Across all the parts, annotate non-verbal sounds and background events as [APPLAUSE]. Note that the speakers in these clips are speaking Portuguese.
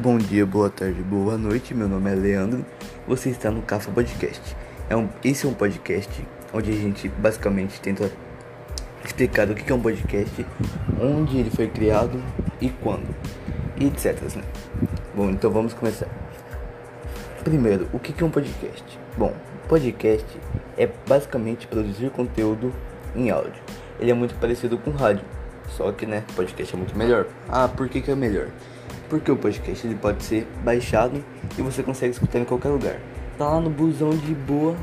Bom dia, boa tarde, boa noite. Meu nome é Leandro. Você está no Cafa Podcast. É um, esse é um podcast onde a gente basicamente tenta explicar o que é um podcast, onde ele foi criado e quando, e etc. Né? Bom, então vamos começar. Primeiro, o que é um podcast? Bom, podcast é basicamente produzir conteúdo em áudio. Ele é muito parecido com rádio, só que né, podcast é muito melhor. Ah, por que, que é melhor? Porque o podcast ele pode ser baixado e você consegue escutar em qualquer lugar. Tá lá no busão de boa,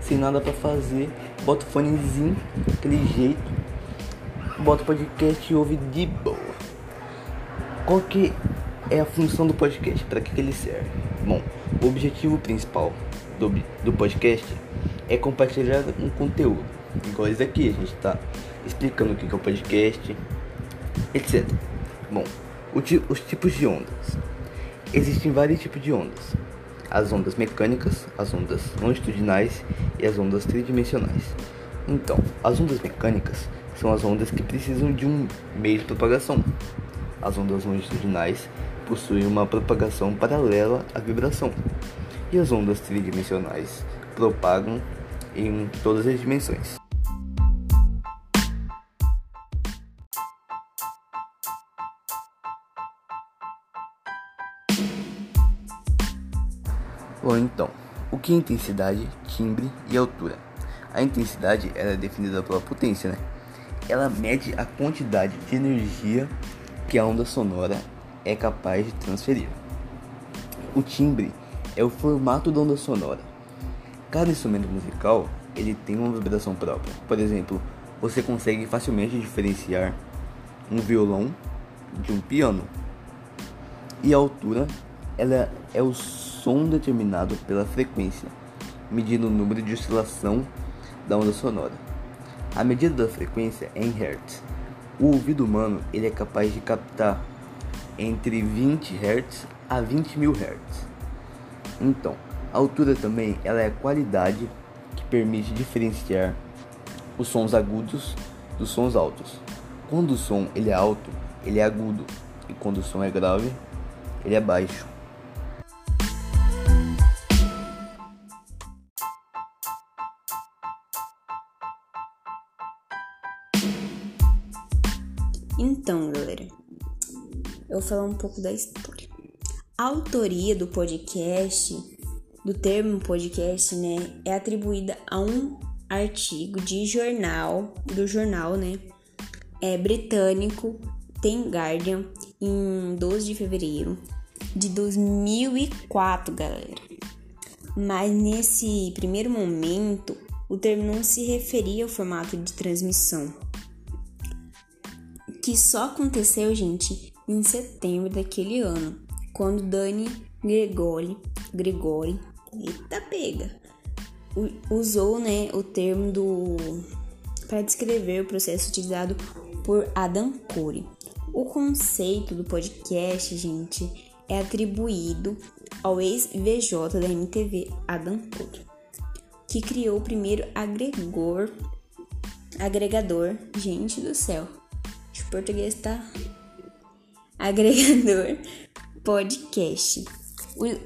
sem nada para fazer, bota o fonezinho, aquele jeito, bota o podcast e ouve de boa. Qual que é a função do podcast? Para que, que ele serve? Bom, o objetivo principal do, do podcast é compartilhar um conteúdo. Igual esse aqui, a gente está explicando o que é o podcast, etc. Bom, os tipos de ondas. Existem vários tipos de ondas: as ondas mecânicas, as ondas longitudinais e as ondas tridimensionais. Então, as ondas mecânicas são as ondas que precisam de um meio de propagação. As ondas longitudinais possuem uma propagação paralela à vibração, e as ondas tridimensionais propagam em todas as dimensões. Então, o que é intensidade, timbre e altura? A intensidade é definida pela potência, né? Ela mede a quantidade de energia que a onda sonora é capaz de transferir. O timbre é o formato da onda sonora. Cada instrumento musical ele tem uma vibração própria. Por exemplo, você consegue facilmente diferenciar um violão de um piano. E a altura ela é o som determinado pela frequência, medindo o número de oscilação da onda sonora. A medida da frequência é em Hz. O ouvido humano ele é capaz de captar entre 20 Hz a 20 mil Hz. Então, a altura também ela é a qualidade que permite diferenciar os sons agudos dos sons altos. Quando o som ele é alto, ele é agudo, e quando o som é grave, ele é baixo. Então, galera, eu vou falar um pouco da história. A autoria do podcast, do termo podcast, né, é atribuída a um artigo de jornal, do jornal, né, é britânico The Guardian, em 12 de fevereiro de 2004, galera. Mas nesse primeiro momento, o termo não se referia ao formato de transmissão, que só aconteceu, gente, em setembro daquele ano, quando Dani Gregori, Gregori, eita pega, usou, né, o termo do para descrever o processo utilizado por Adam Corey. O conceito do podcast, gente, é atribuído ao ex-VJ da MTV, Adam Corey, que criou o primeiro agregador, agregador, gente do céu, o português tá agregador [LAUGHS] podcast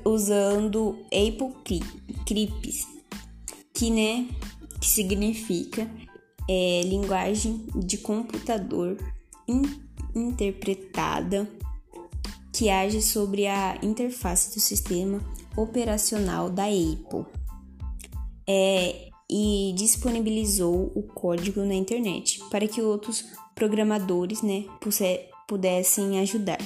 usando Apple Clips, que né, que significa é, linguagem de computador in, interpretada que age sobre a interface do sistema operacional da Apple. É, e disponibilizou o código na internet para que outros programadores né, pudessem ajudar.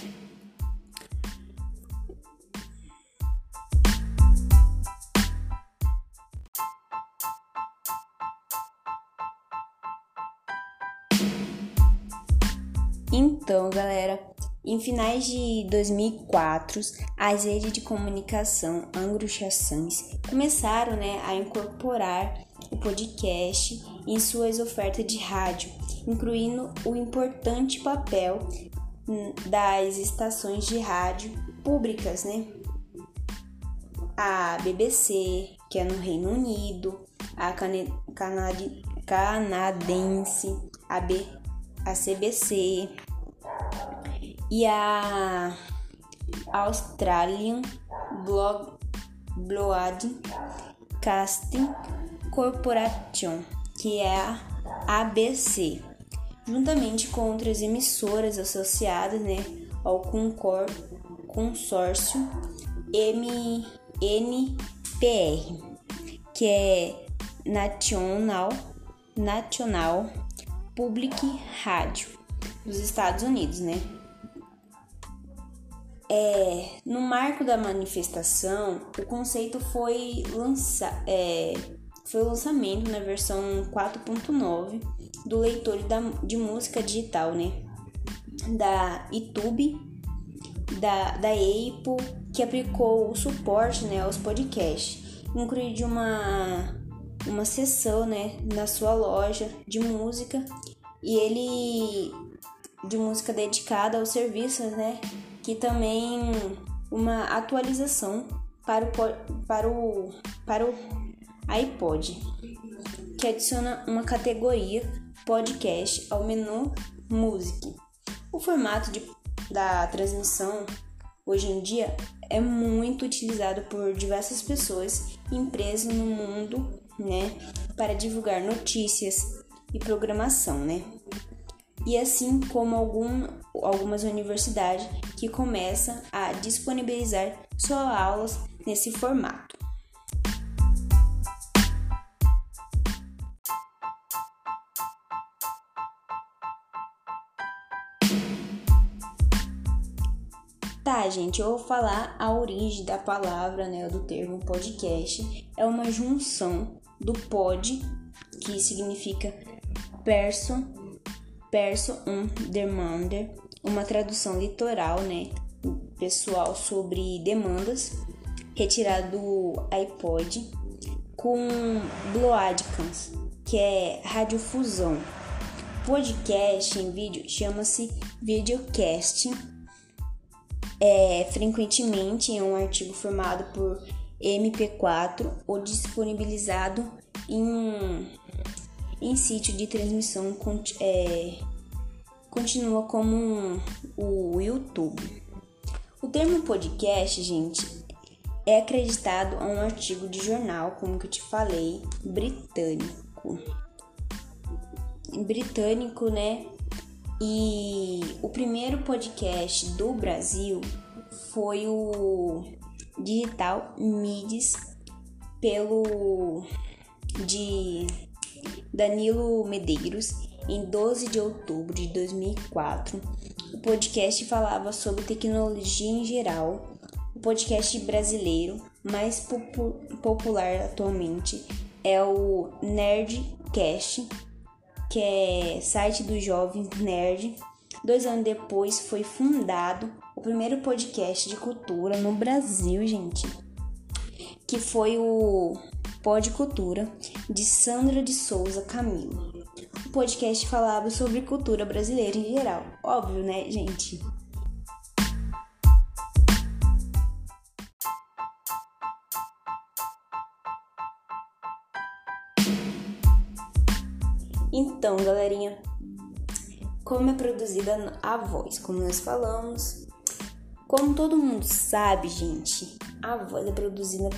Então, galera, em finais de 2004, as redes de comunicação anglo-saxãs começaram né, a incorporar o podcast em suas ofertas de rádio, incluindo o importante papel hum, das estações de rádio públicas, né? A BBC, que é no Reino Unido, a canadense, a, B, a CBC, e a Australian Broadcasting Corporation, que é a ABC, juntamente com outras emissoras associadas né, ao Concor, consórcio MNPR, que é National, National Public Radio dos Estados Unidos, né? É, no marco da manifestação, o conceito foi, lança, é, foi o lançamento na versão 4.9 do leitor de música digital, né? Da YouTube, da, da Apple, que aplicou o suporte né, aos podcasts, incluindo uma, uma sessão né, na sua loja de música e ele de música dedicada aos serviços, né? Que também uma atualização para o, para o, para o iPod, que adiciona uma categoria podcast ao menu Music. O formato de, da transmissão hoje em dia é muito utilizado por diversas pessoas e empresas no mundo, né, para divulgar notícias e programação, né? e assim como algum, algumas universidades que começam a disponibilizar suas aulas nesse formato. Tá, gente, eu vou falar a origem da palavra, né, do termo podcast. É uma junção do pod, que significa person Perso um demander, uma tradução literal, né, pessoal sobre demandas, retirado do iPod, com Broadcast, que é radiofusão. Podcast em vídeo chama-se videocasting. É, frequentemente é um artigo formado por MP4 ou disponibilizado em em sítio de transmissão é, continua como um, o YouTube. O termo podcast, gente, é acreditado a um artigo de jornal, como que eu te falei, britânico. Britânico, né? E o primeiro podcast do Brasil foi o Digital Mids pelo de Danilo Medeiros, em 12 de outubro de 2004. O podcast falava sobre tecnologia em geral. O podcast brasileiro mais popu popular atualmente é o Nerdcast, que é site do jovem nerd. Dois anos depois foi fundado o primeiro podcast de cultura no Brasil, gente, que foi o Pod Cultura, de Sandra de Souza Camilo. O podcast falava sobre cultura brasileira em geral. Óbvio, né, gente? Então, galerinha, como é produzida a voz? Como nós falamos, como todo mundo sabe, gente, a voz é produzida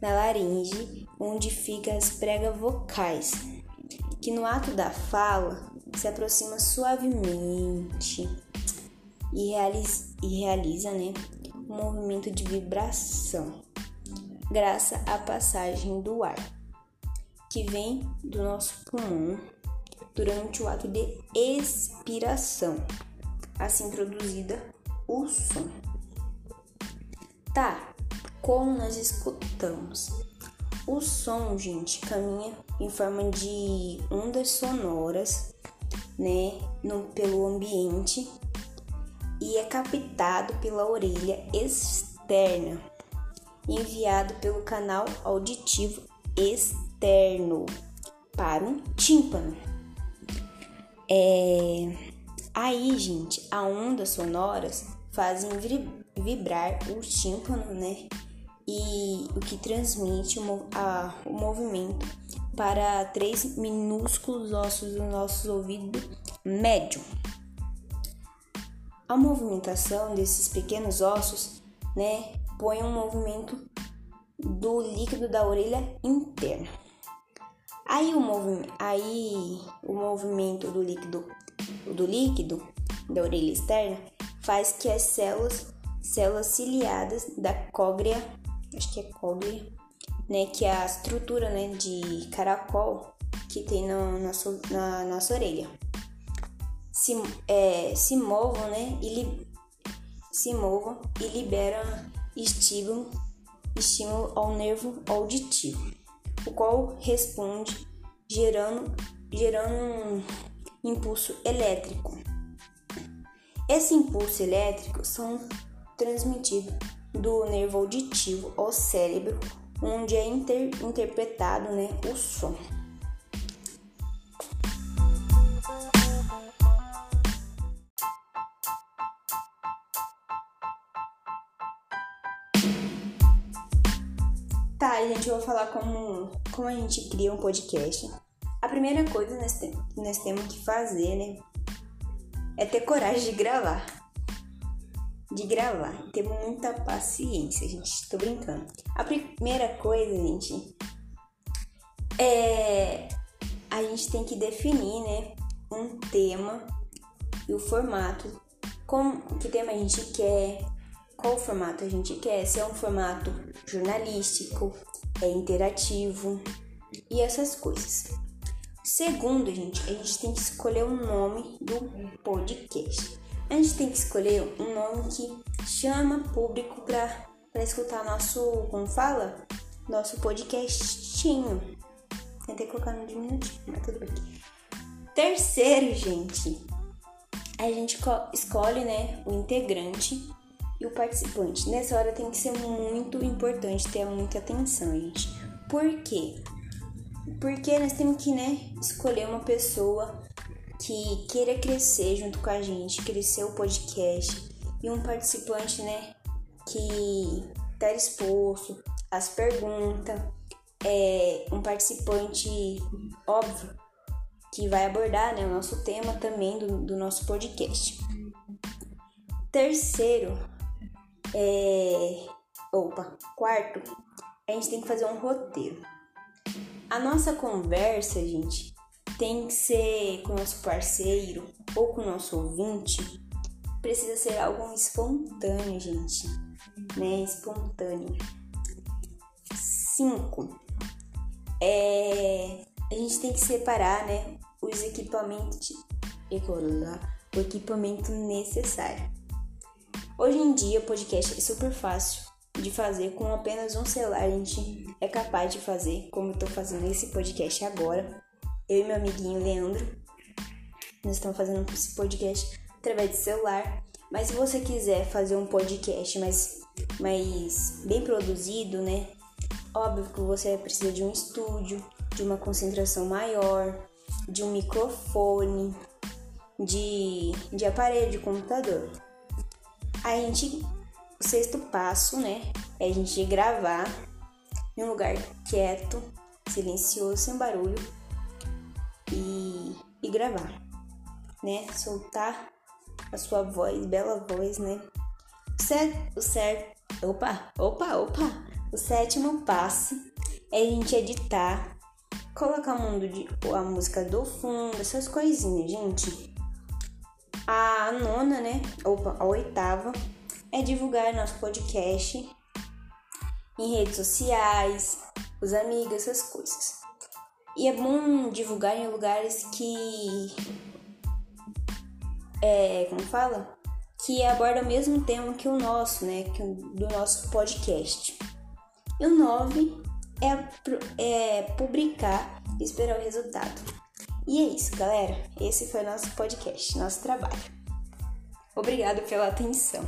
na laringe, onde ficam as pregas vocais, que no ato da fala se aproxima suavemente e realiza, e realiza né, um movimento de vibração, graças à passagem do ar, que vem do nosso pulmão durante o ato de expiração, assim produzida o som. Tá, como nós escutamos. O som, gente, caminha em forma de ondas sonoras, né, no, pelo ambiente e é captado pela orelha externa, enviado pelo canal auditivo externo para um tímpano. É... Aí, gente, as ondas sonoras fazem vibrar o tímpano, né? e o que transmite o, a, o movimento para três minúsculos ossos do nosso ouvido médio. A movimentação desses pequenos ossos né, põe um movimento do líquido da orelha interna. Aí o, movi aí, o movimento do líquido, do líquido da orelha externa faz que as células, células ciliadas da cóglea, acho que é cóglea, né, que é a estrutura né, de caracol que tem no, na, na nossa orelha, se, é, se movam, né, e li, se movam e liberam estímulo, estímulo ao nervo auditivo, o qual responde gerando, gerando um impulso elétrico. Esse impulso elétrico são transmitido do nervo auditivo ao cérebro, onde é inter, interpretado né, o som. Eu vou falar como, como a gente cria um podcast. A primeira coisa que nós temos que fazer, né, é ter coragem de gravar. De gravar. Ter muita paciência, gente. Tô brincando. A primeira coisa, gente, é. A gente tem que definir, né? Um tema e o formato. Como, que tema a gente quer, qual formato a gente quer, se é um formato jornalístico, é interativo e essas coisas. Segundo, gente, a gente tem que escolher o nome do podcast. A gente tem que escolher um nome que chama público para escutar nosso, como fala? Nosso podcastinho. Tentei colocar no diminutivo, mas tudo bem. Terceiro, gente, a gente escolhe, né, o integrante e o participante. Nessa hora tem que ser muito importante ter muita atenção, gente. Por quê? Porque nós temos que, né, escolher uma pessoa que queira crescer junto com a gente, crescer o podcast e um participante, né, que tá disposto às perguntas, é um participante óbvio que vai abordar, né, o nosso tema também do, do nosso podcast. Terceiro, é, opa, quarto, a gente tem que fazer um roteiro. A nossa conversa, gente, tem que ser com o nosso parceiro ou com o nosso ouvinte. Precisa ser algo espontâneo, gente. Né? Espontâneo. 5. É, a gente tem que separar, né, os equipamentos, o equipamento necessário. Hoje em dia, podcast é super fácil de fazer com apenas um celular. A gente é capaz de fazer, como eu tô fazendo esse podcast agora. Eu e meu amiguinho Leandro, nós estamos fazendo esse podcast através de celular. Mas se você quiser fazer um podcast mais, mais bem produzido, né? Óbvio que você precisa de um estúdio, de uma concentração maior, de um microfone, de, de aparelho de computador. A gente o sexto passo, né, é a gente gravar em um lugar quieto, silencioso, sem barulho e, e gravar, né? Soltar a sua voz, bela voz, né? O certo, o certo, opa, opa, opa. O sétimo passo é a gente editar, colocar o mundo de, a música do fundo, essas coisinhas, gente. A nona, né? Opa, a oitava é divulgar nosso podcast em redes sociais, os amigos, essas coisas. E é bom divulgar em lugares que. É, como fala? Que aborda o mesmo tema que o nosso, né? Que o, do nosso podcast. E o 9 é, é publicar e esperar o resultado. E é isso, galera. Esse foi o nosso podcast, nosso trabalho. Obrigado pela atenção.